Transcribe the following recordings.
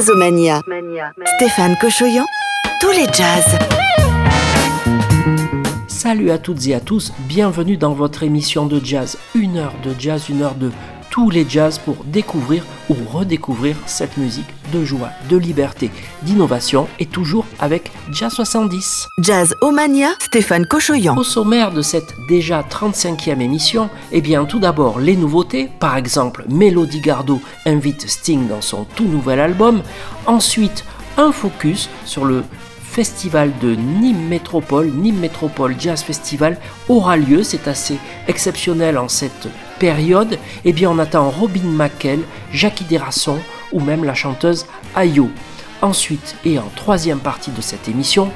Jazzomania. Stéphane Cochoyan, tous les jazz. Salut à toutes et à tous, bienvenue dans votre émission de jazz. Une heure de jazz, une heure de tous les jazz pour découvrir ou redécouvrir cette musique de joie, de liberté, d'innovation et toujours avec Jazz 70. Jazz Omania, Stéphane Cochoyan. Au sommaire de cette déjà 35e émission, eh bien tout d'abord les nouveautés, par exemple Melody Gardot invite Sting dans son tout nouvel album, ensuite un focus sur le festival de Nîmes Métropole, Nîmes Métropole Jazz Festival aura lieu, c'est assez exceptionnel en cette période. Eh bien on attend Robin McKell, Jackie Derasson ou même la chanteuse Ayo. Ensuite, et en troisième partie de cette émission,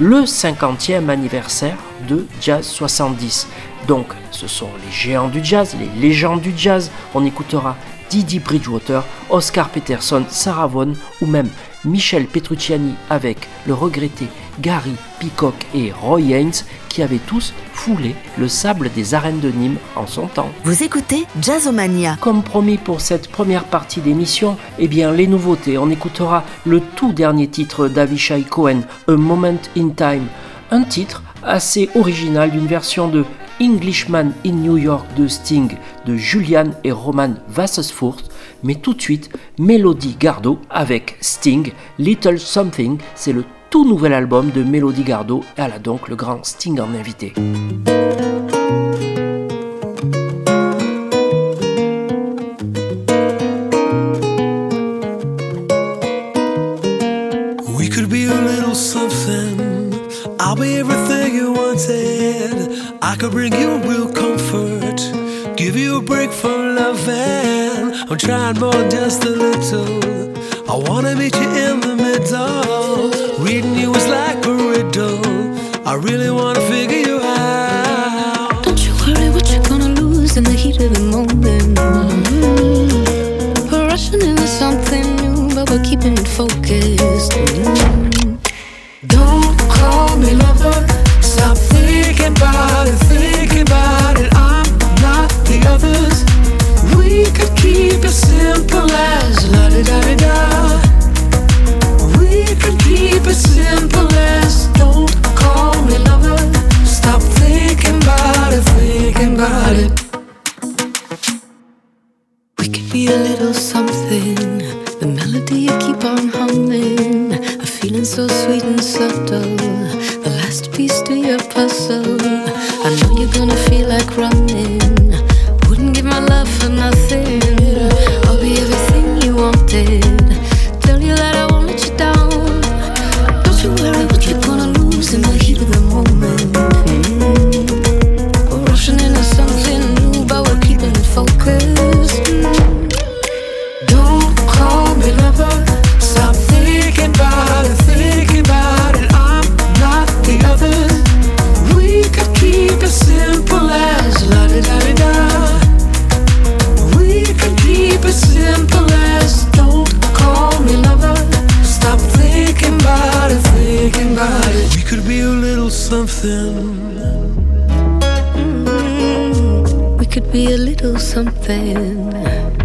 le 50e anniversaire de Jazz 70. Donc, ce sont les géants du jazz, les légendes du jazz. On écoutera Didi Bridgewater, Oscar Peterson, Sarah Vaughan ou même Michel Petrucciani avec le regretté Gary Peacock et Roy Haynes qui avaient tous foulé le sable des arènes de Nîmes en son temps. Vous écoutez Jazzomania. Comme promis pour cette première partie d'émission, eh bien les nouveautés, on écoutera le tout dernier titre d'Avishai Cohen, A Moment in Time, un titre assez original d'une version de Englishman in New York de Sting de Julian et Roman Wassersfurt, mais tout de suite Melody Gardot avec Sting, Little Something, c'est le tout nouvel album de Melody Gardot, elle a donc le grand Sting en invité. Trying more, just a something. Mm, we could be a little something.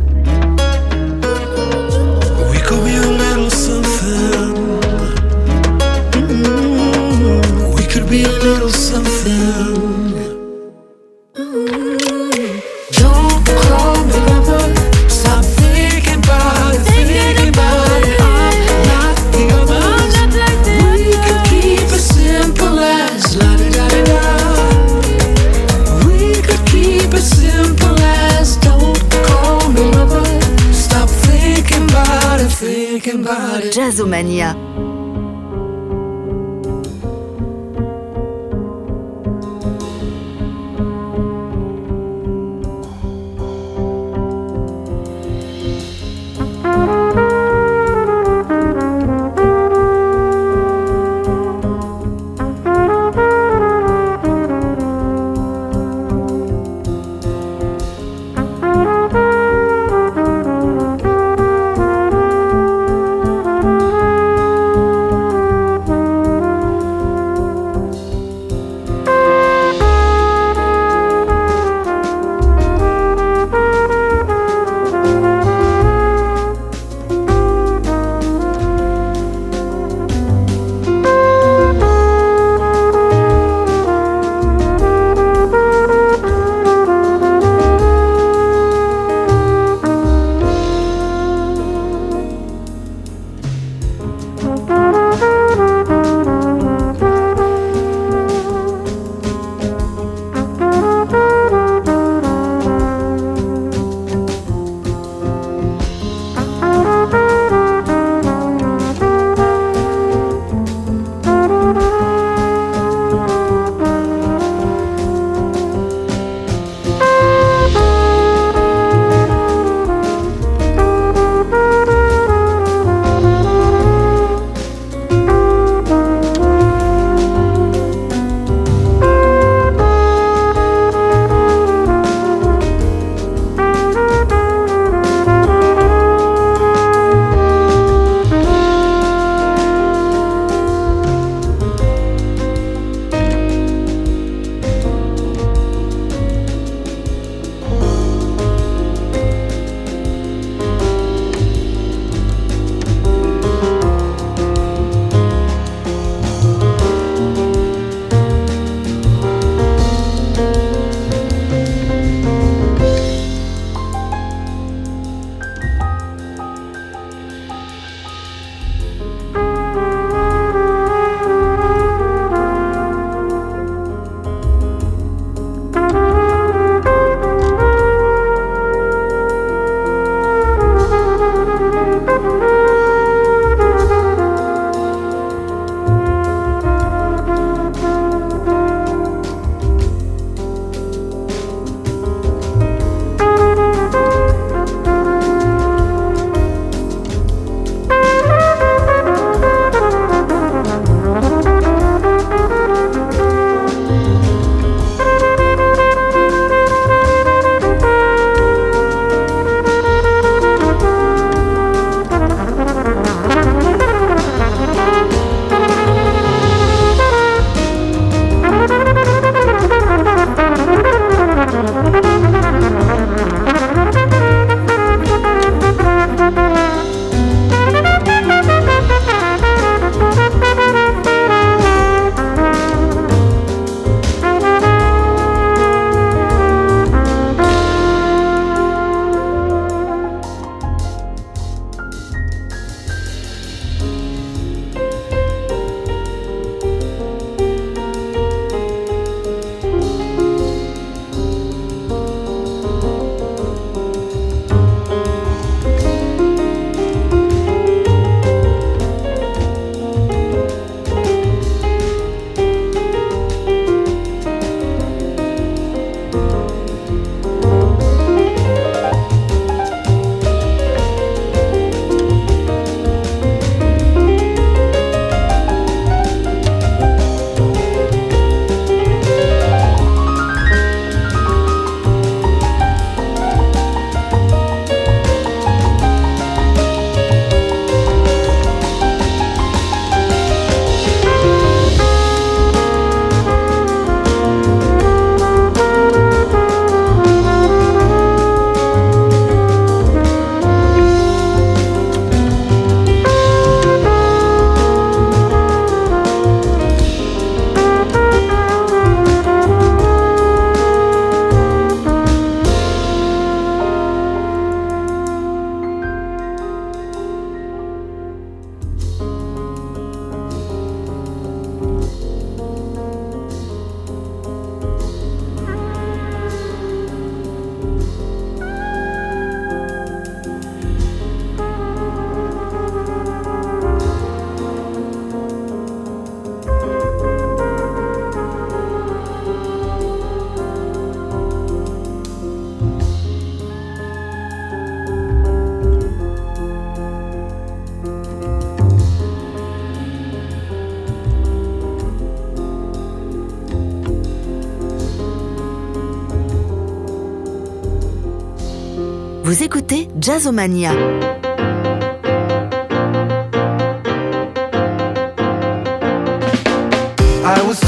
Jazzomania. I was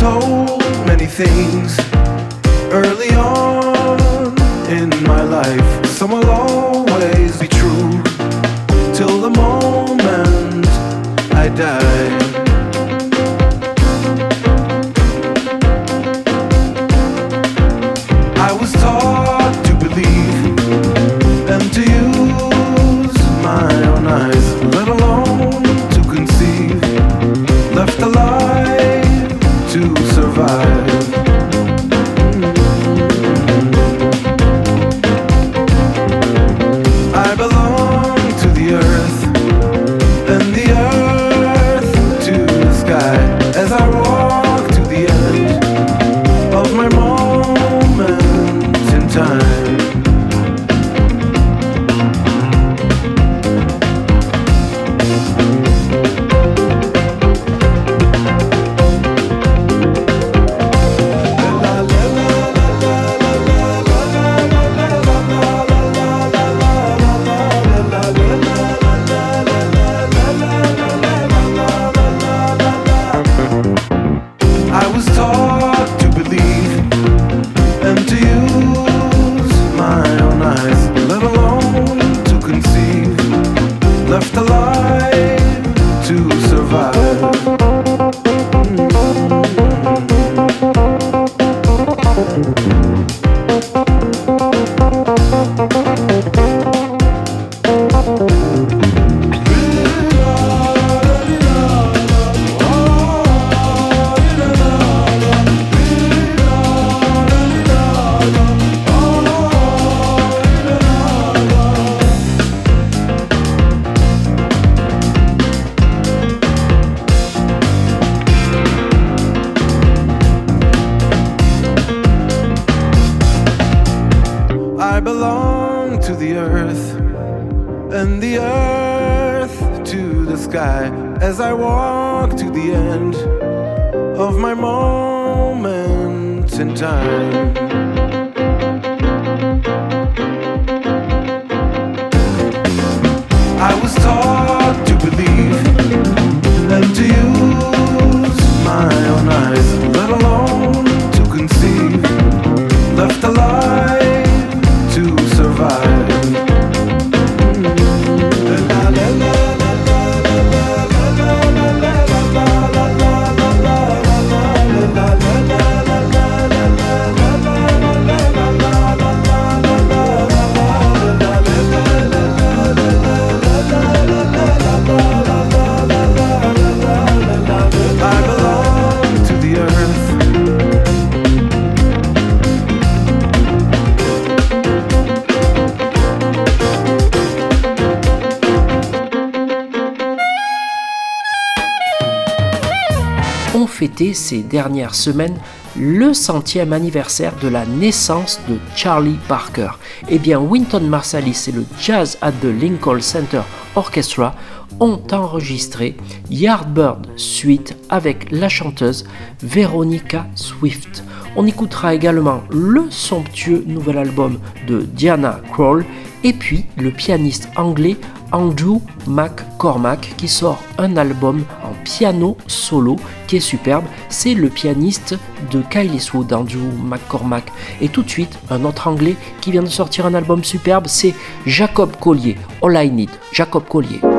ces dernières semaines le centième anniversaire de la naissance de Charlie Parker. Eh bien, Wynton Marsalis et le Jazz at the Lincoln Center Orchestra ont enregistré Yardbird Suite avec la chanteuse Veronica Swift. On écoutera également le somptueux nouvel album de Diana Krall et puis le pianiste anglais Andrew McCormack qui sort un album piano solo qui est superbe. C'est le pianiste de Kylie Wood, Andrew McCormack. Et tout de suite, un autre anglais qui vient de sortir un album superbe, c'est Jacob Collier. All I Need, Jacob Collier.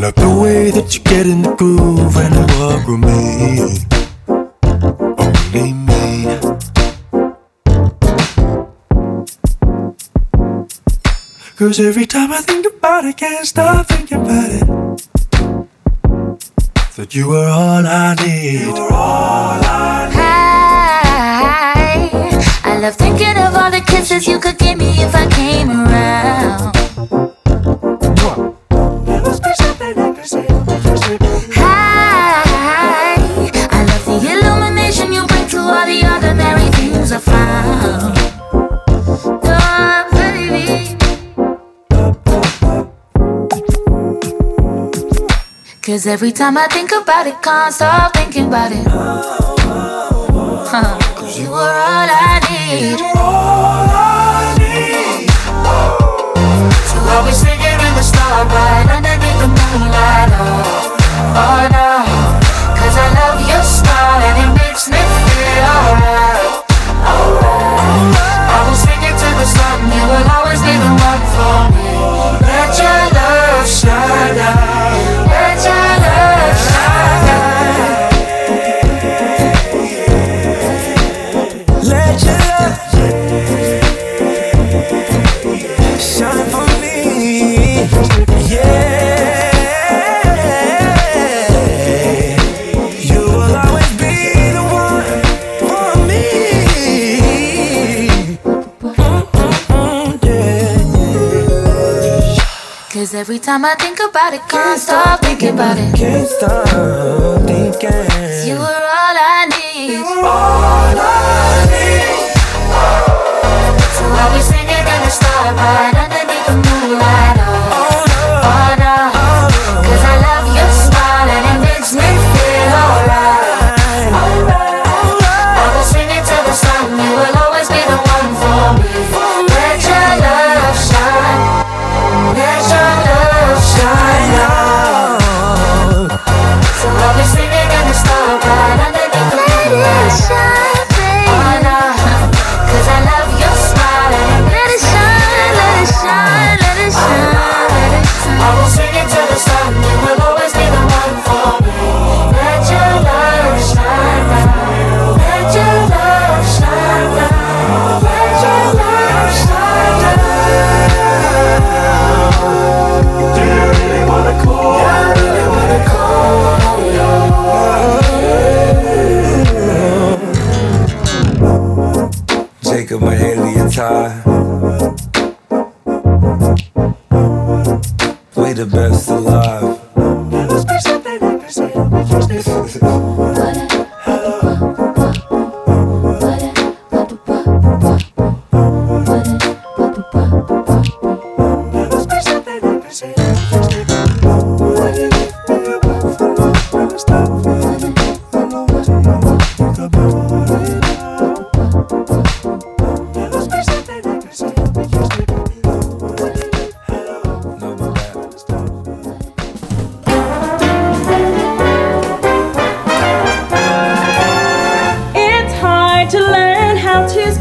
Love the way that you get in the groove and you walk with me. Only me. Cause every time I think about it, can't stop thinking about it. That you were all I need. You were all I Hi. I love thinking of all the kisses you could give me if I came around. Cause every time I think about it, can't stop thinking about it. Huh. Cause you were all I need. So singing in the starlight underneath the moonlight. Oh, oh no. Cause I love your smile and it makes me feel alright. I will sing it to the sun, you will always be the one for me. Every time I think about it, can't stop thinking about it. Can't stop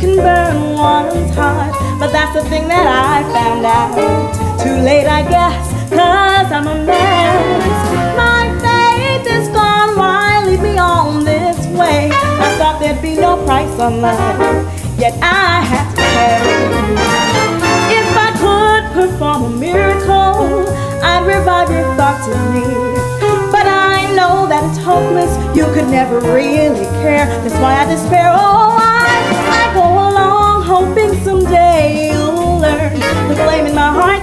can burn one's heart, but that's the thing that I found out. Too late, I guess, cause I'm a mess. My faith is gone, why lead me on this way? I thought there'd be no price on love, yet I had to pay. If I could perform a miracle, I'd revive your thoughts of me. But I know that it's hopeless, you could never really care. That's why I despair. Oh,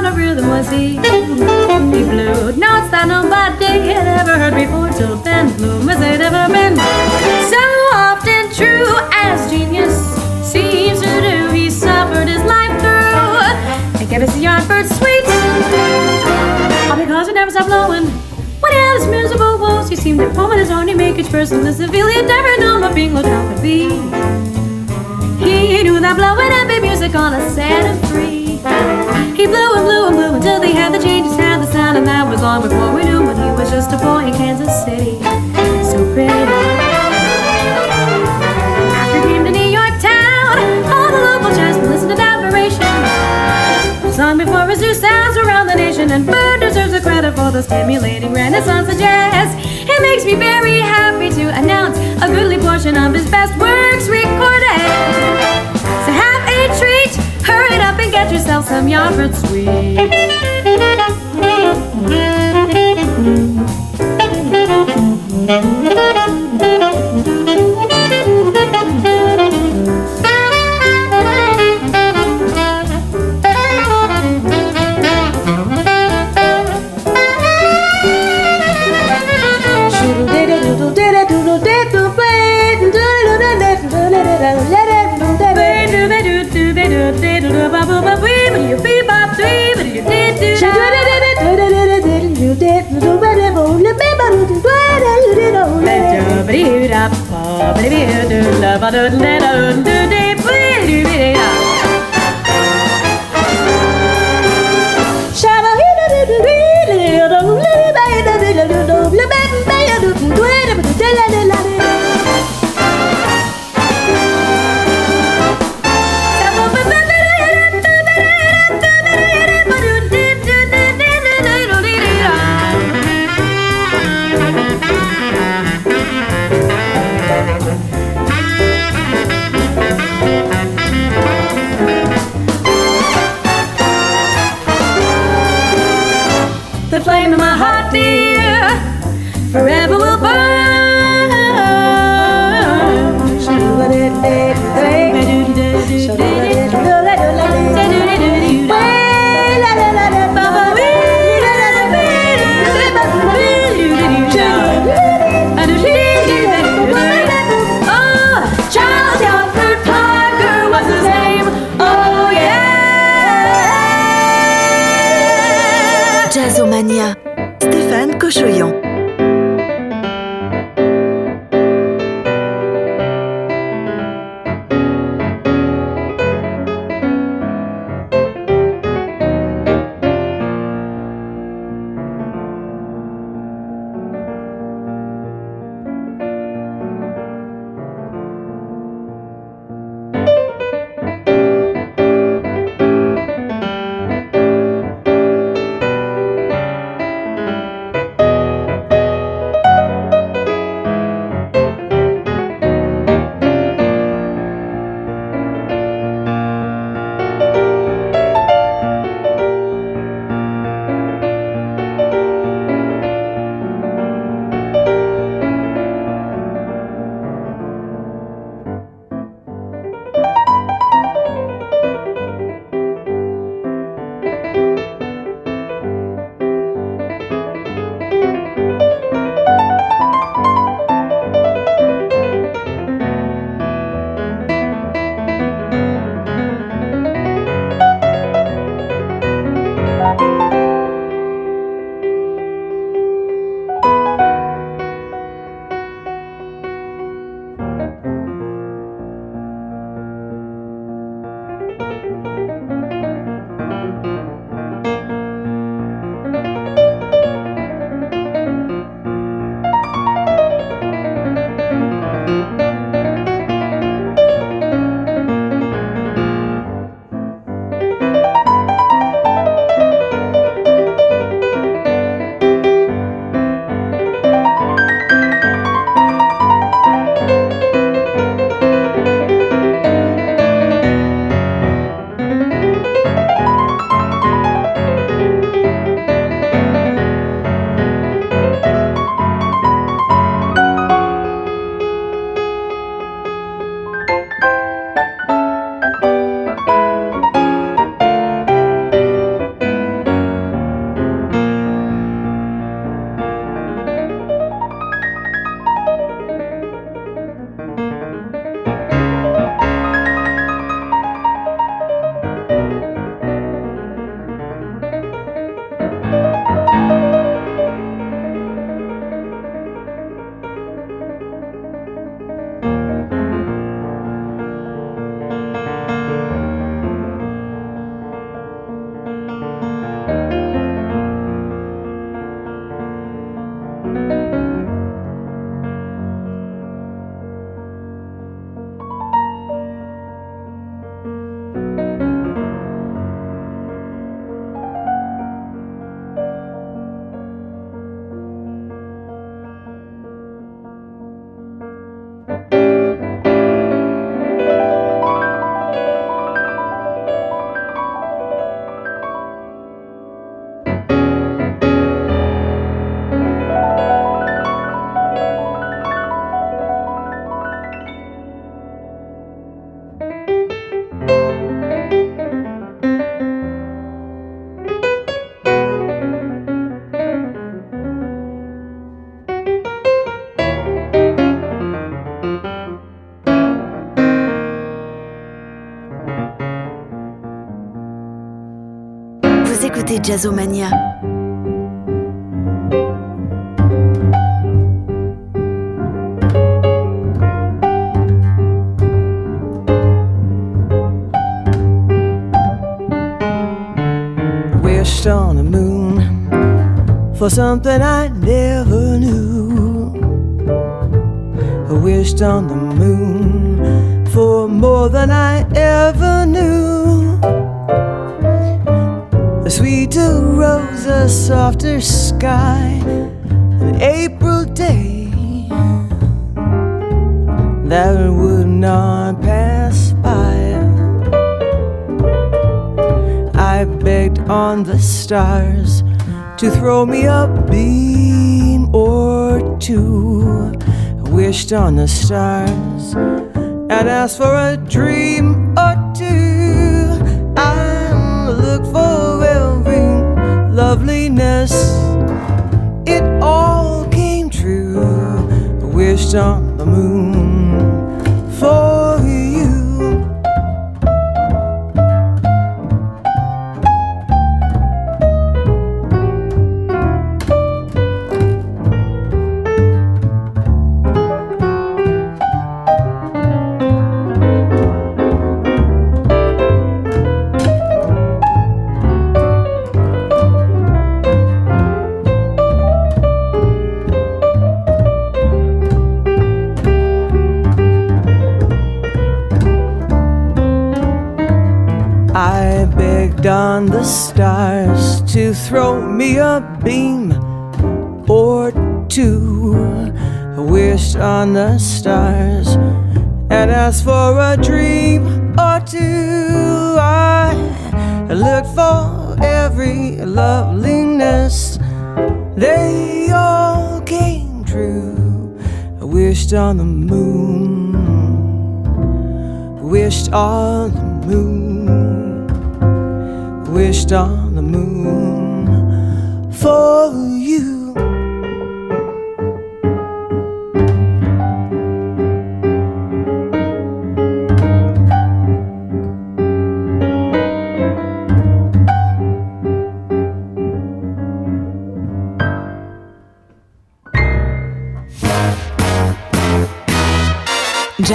Mastermind of rhythm was he. He blew notes that nobody had ever heard before till then. Bloom as they'd ever been. So often true as genius seems to do. He suffered his life through and kept his yard bird sweet. All because it never stopped blowing. When he had his miserable woes, he seemed poem his own. He make each person the civil. He had never known what being looked out could be. He knew that blowing and be music on a set him free. He blew and blew and blew until they had the changes, had the sound, and that was long before we knew when he was just a boy in Kansas City. So pretty. After he came to New York town, all the local jazz listened to admiration. Sung before his new sounds around the nation, and Bird deserves the credit for the stimulating renaissance of jazz. It makes me very happy to announce a goodly portion of his best works recorded. Sell some yogurt sweet. Mm-hmm. dear, do love, I don't do, do, do, Sử écoutez Jazzomania. Wished on the moon for something I never knew. I wished on the moon softer sky, an April day that would not pass by. I begged on the stars to throw me a beam or two. I wished on the stars and asked for a two. I wished on the stars and asked for a dream or two. I looked for every loveliness, they all came true. I wished on the moon, wished on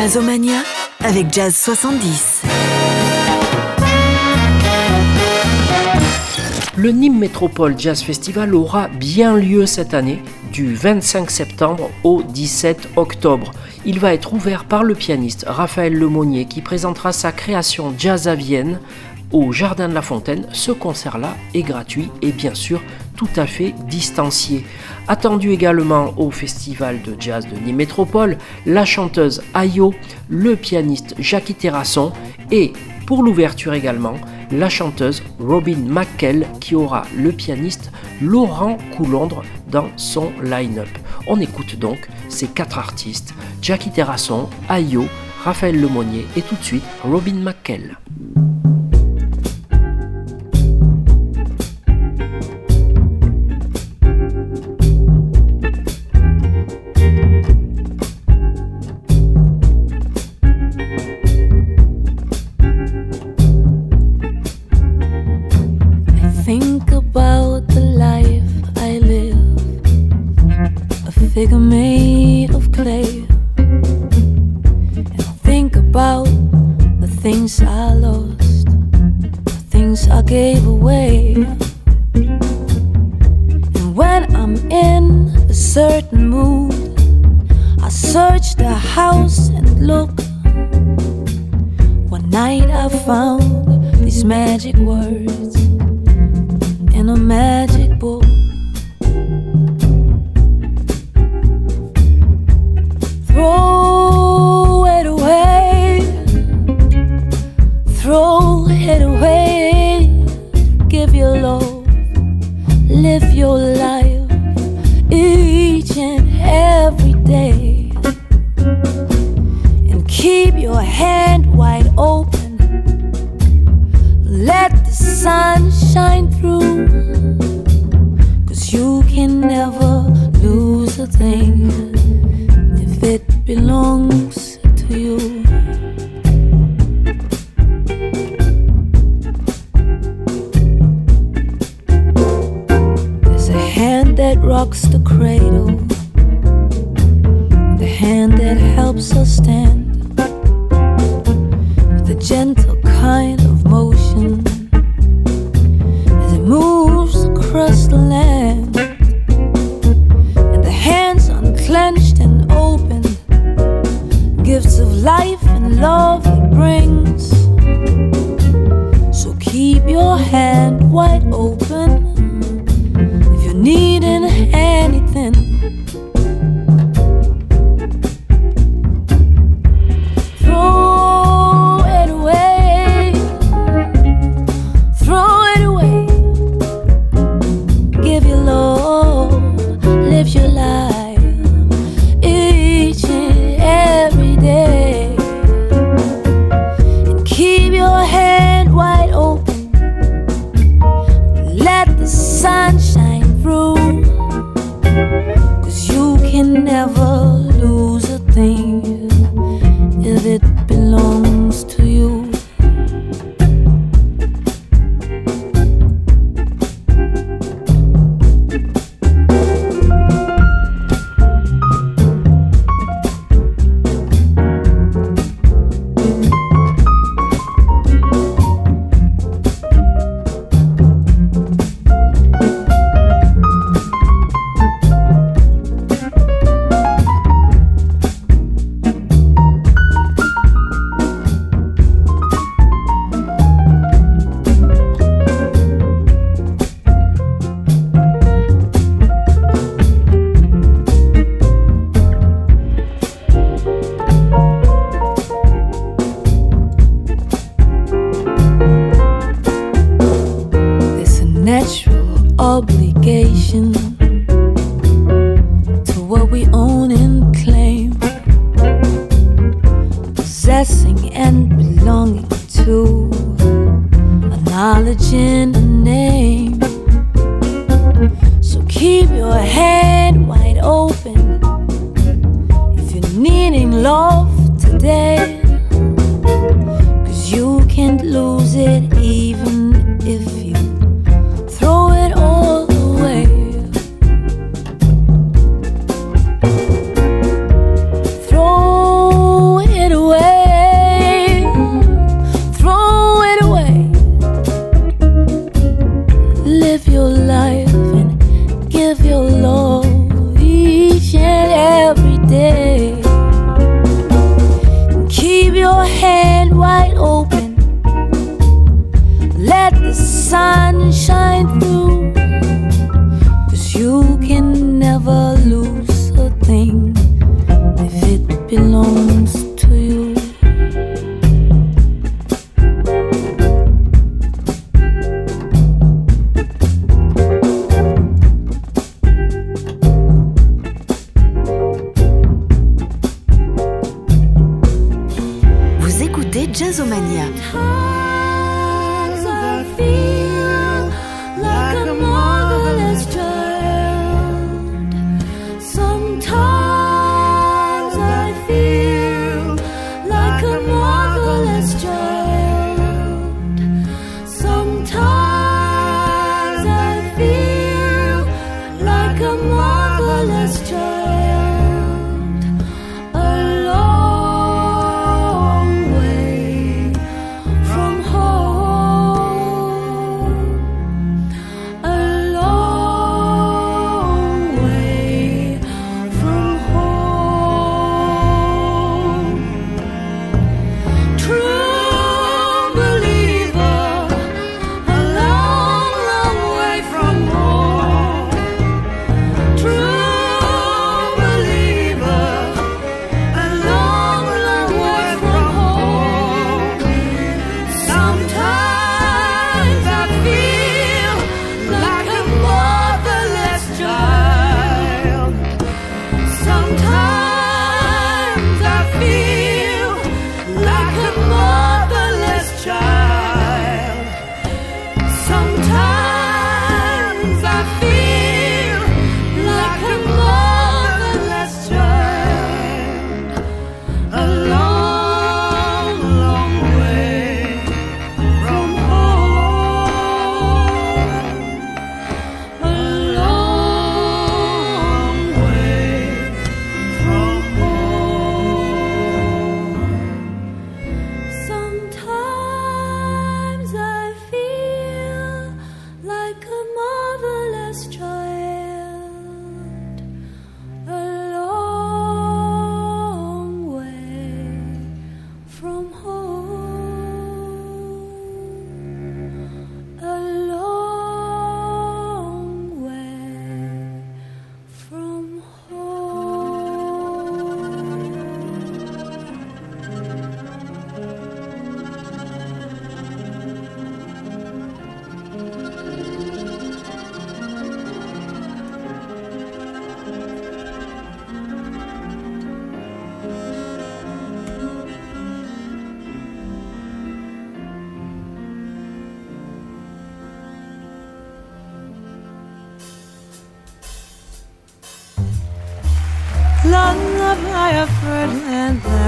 Jazzomania avec Jazz 70. Le Nîmes Métropole Jazz Festival aura bien lieu cette année, du 25 septembre au 17 octobre. Il va être ouvert par le pianiste Raphaël Lemonnier qui présentera sa création Jazz à Vienne au Jardin de la Fontaine. Ce concert-là est gratuit et bien sûr tout à fait distancié. Attendu également au Festival de Jazz de Nîmes Métropole, la chanteuse Ayo, le pianiste Jackie Terrasson et pour l'ouverture également, la chanteuse Robin McKell qui aura le pianiste Laurent Coulondre dans son line-up. On écoute donc ces quatre artistes, Jackie Terrasson, Ayo, Raphaël Lemonnier et tout de suite Robin McKell. rocks the cradle, the hand that helps us stand, with a gentle kind.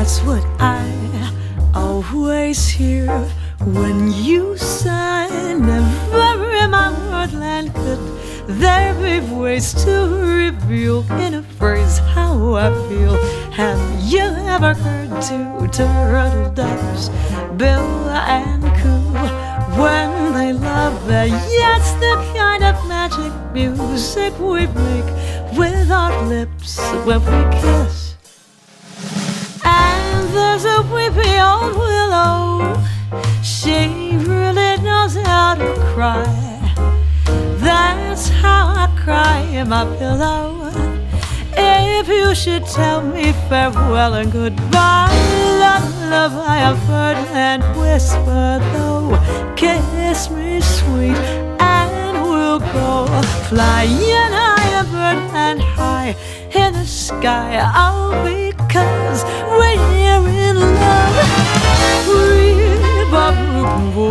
That's what I always hear when you sigh. Never in my wordland could there be ways to reveal in a phrase how I feel. Have you ever heard two turtle doves, bill and coo, when they love? Yes, the kind of magic music we make with our lips when we my pillow. If you should tell me farewell and goodbye, lullaby of bird and whisper though, kiss me sweet and we'll go flying high, a bird and high in the sky. Oh, because we're in love. Shuffle, bubble,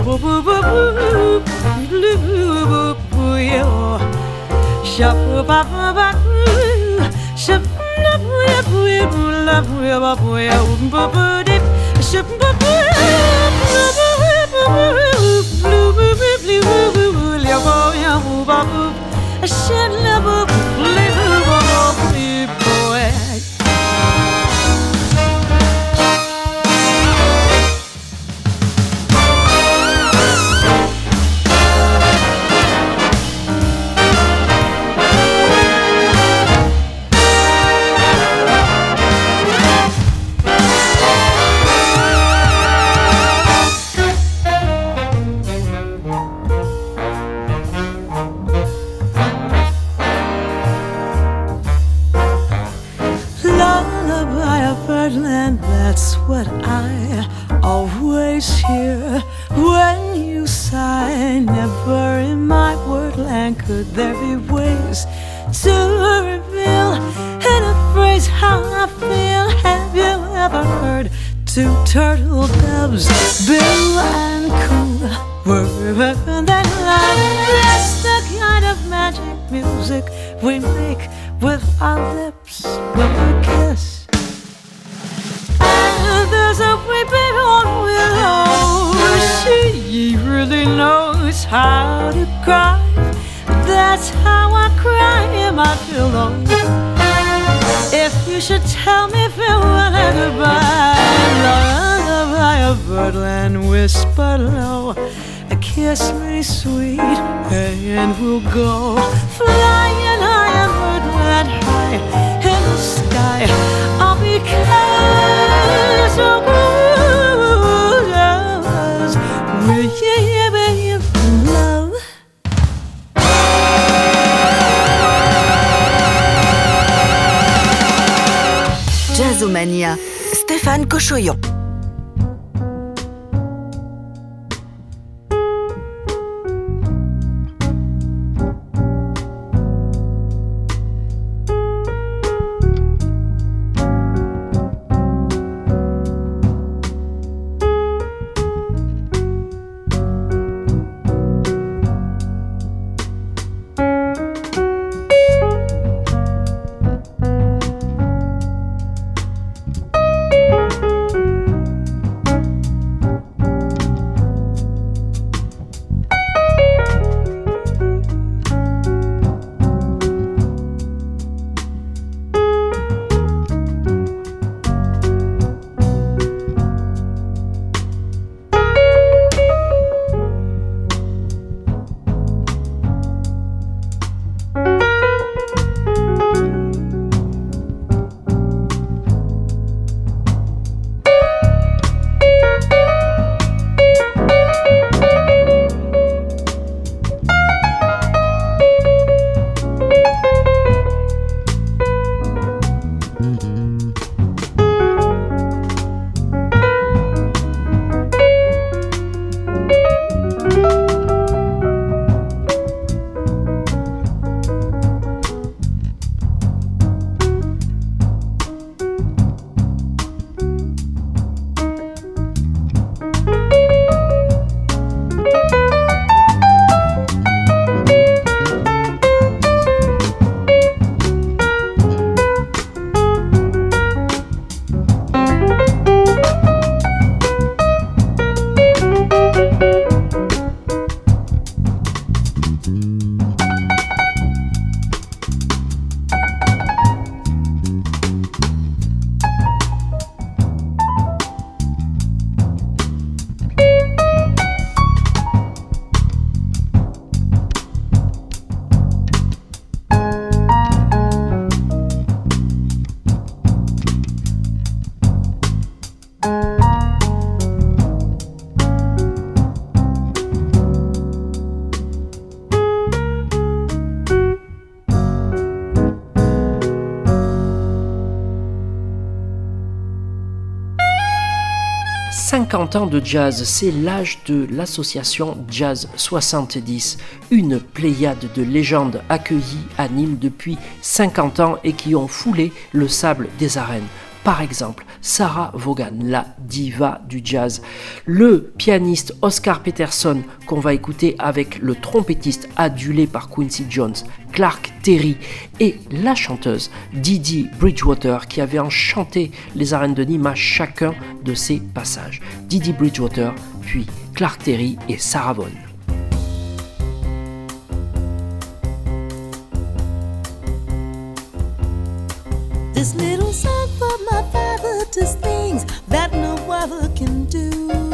bubble, shuffle, bubble, bubble, bubble, bubble, dip, shuffle, bubble, Lullaby birdland whisper low. Kiss me sweet, and we'll go flying high and birdland high in the sky. We're in love. Jazzomania, Stéphane Cochoyon. De jazz, c'est l'âge de l'association Jazz 70, une pléiade de légendes accueillies à Nîmes depuis 50 ans et qui ont foulé le sable des arènes. Par exemple, Sarah Vaughan, la diva du jazz. Le pianiste Oscar Peterson, qu'on va écouter avec le trompettiste adulé par Quincy Jones, Clark Terry, et la chanteuse Didi Bridgewater, qui avait enchanté les arènes de Nîmes à chacun de ses passages. Didi Bridgewater, puis Clark Terry et Sarah Vaughan. My father does things that no other can do.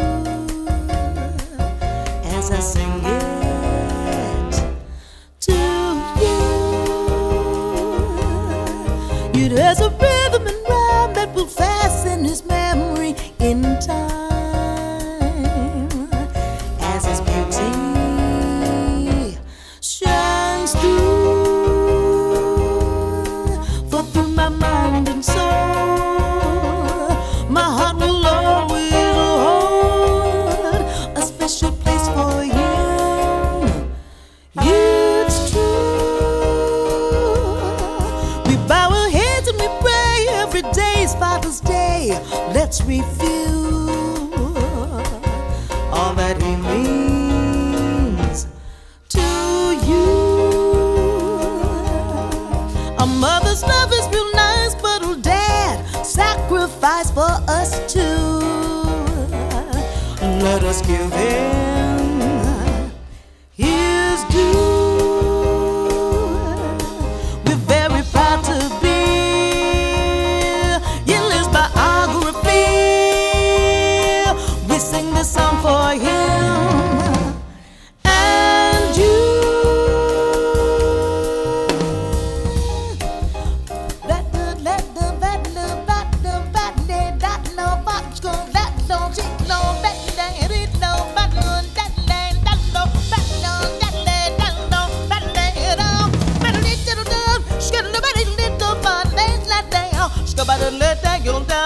Let's review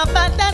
ba da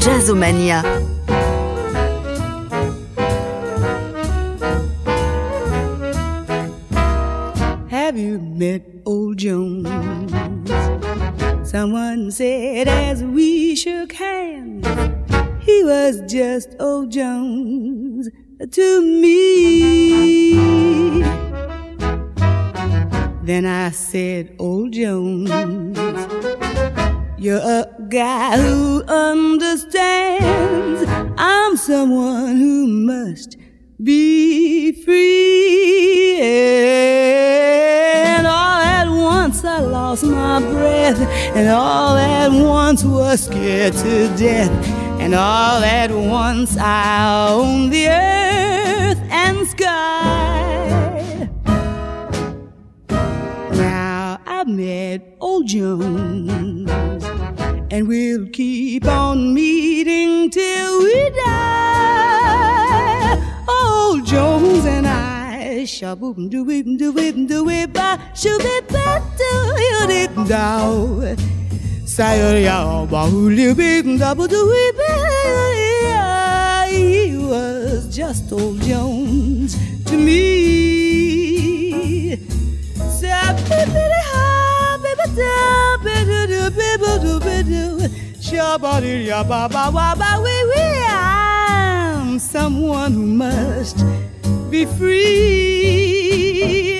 Jazzomania. Have you met old Jones? Someone said as we shook hands, he was just old Jones to me. Then I said, Old Jones, you're a guy who understands. I'm someone who must be free. And all at once I lost my breath, and all at once was scared to death. And all at once I owned the earth and sky. Met old Jones, and we'll keep on meeting till we die. Old Jones and I, shaboom doo weep doo weep doo weep ba shoo beep ba doo you dick dow. Sayonara, bahuli beep double doo weep. He was just old Jones to me. I'm someone who must be free.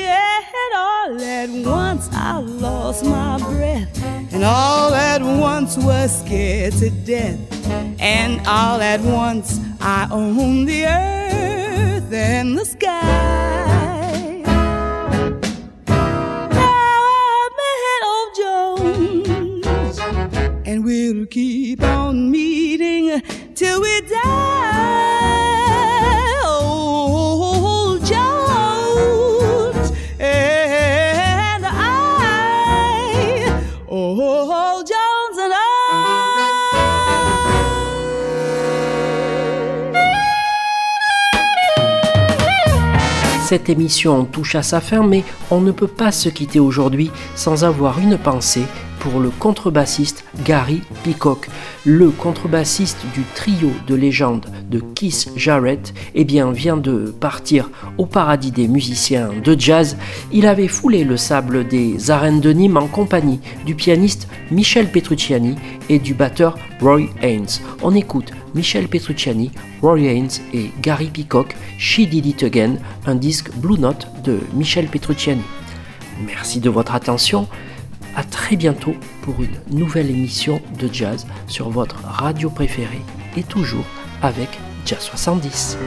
And all at once I lost my breath, and all at once was scared to death, and all at once I owned the earth and the sky. Cette émission touche à sa fin, mais on ne peut pas se quitter aujourd'hui sans avoir une pensée pour le contrebassiste Gary Peacock. Le contrebassiste du trio de légende de Keith Jarrett eh vient de partir au paradis des musiciens de jazz. Il avait foulé le sable des arènes de Nîmes en compagnie du pianiste Michel Petrucciani et du batteur Roy Haynes. On écoute Michel Petrucciani, Roy Haynes et Gary Peacock, She Did It Again, un disque Blue Note de Michel Petrucciani. Merci de votre attention. À très bientôt pour une nouvelle émission de jazz sur votre radio préférée et toujours avec Jazz 70.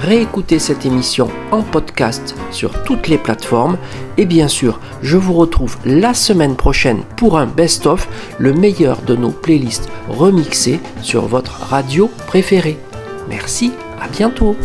Réécouter cette émission en podcast sur toutes les plateformes. Et bien sûr, je vous retrouve la semaine prochaine pour un best-of, le meilleur de nos playlists remixées sur votre radio préférée. Merci, à bientôt.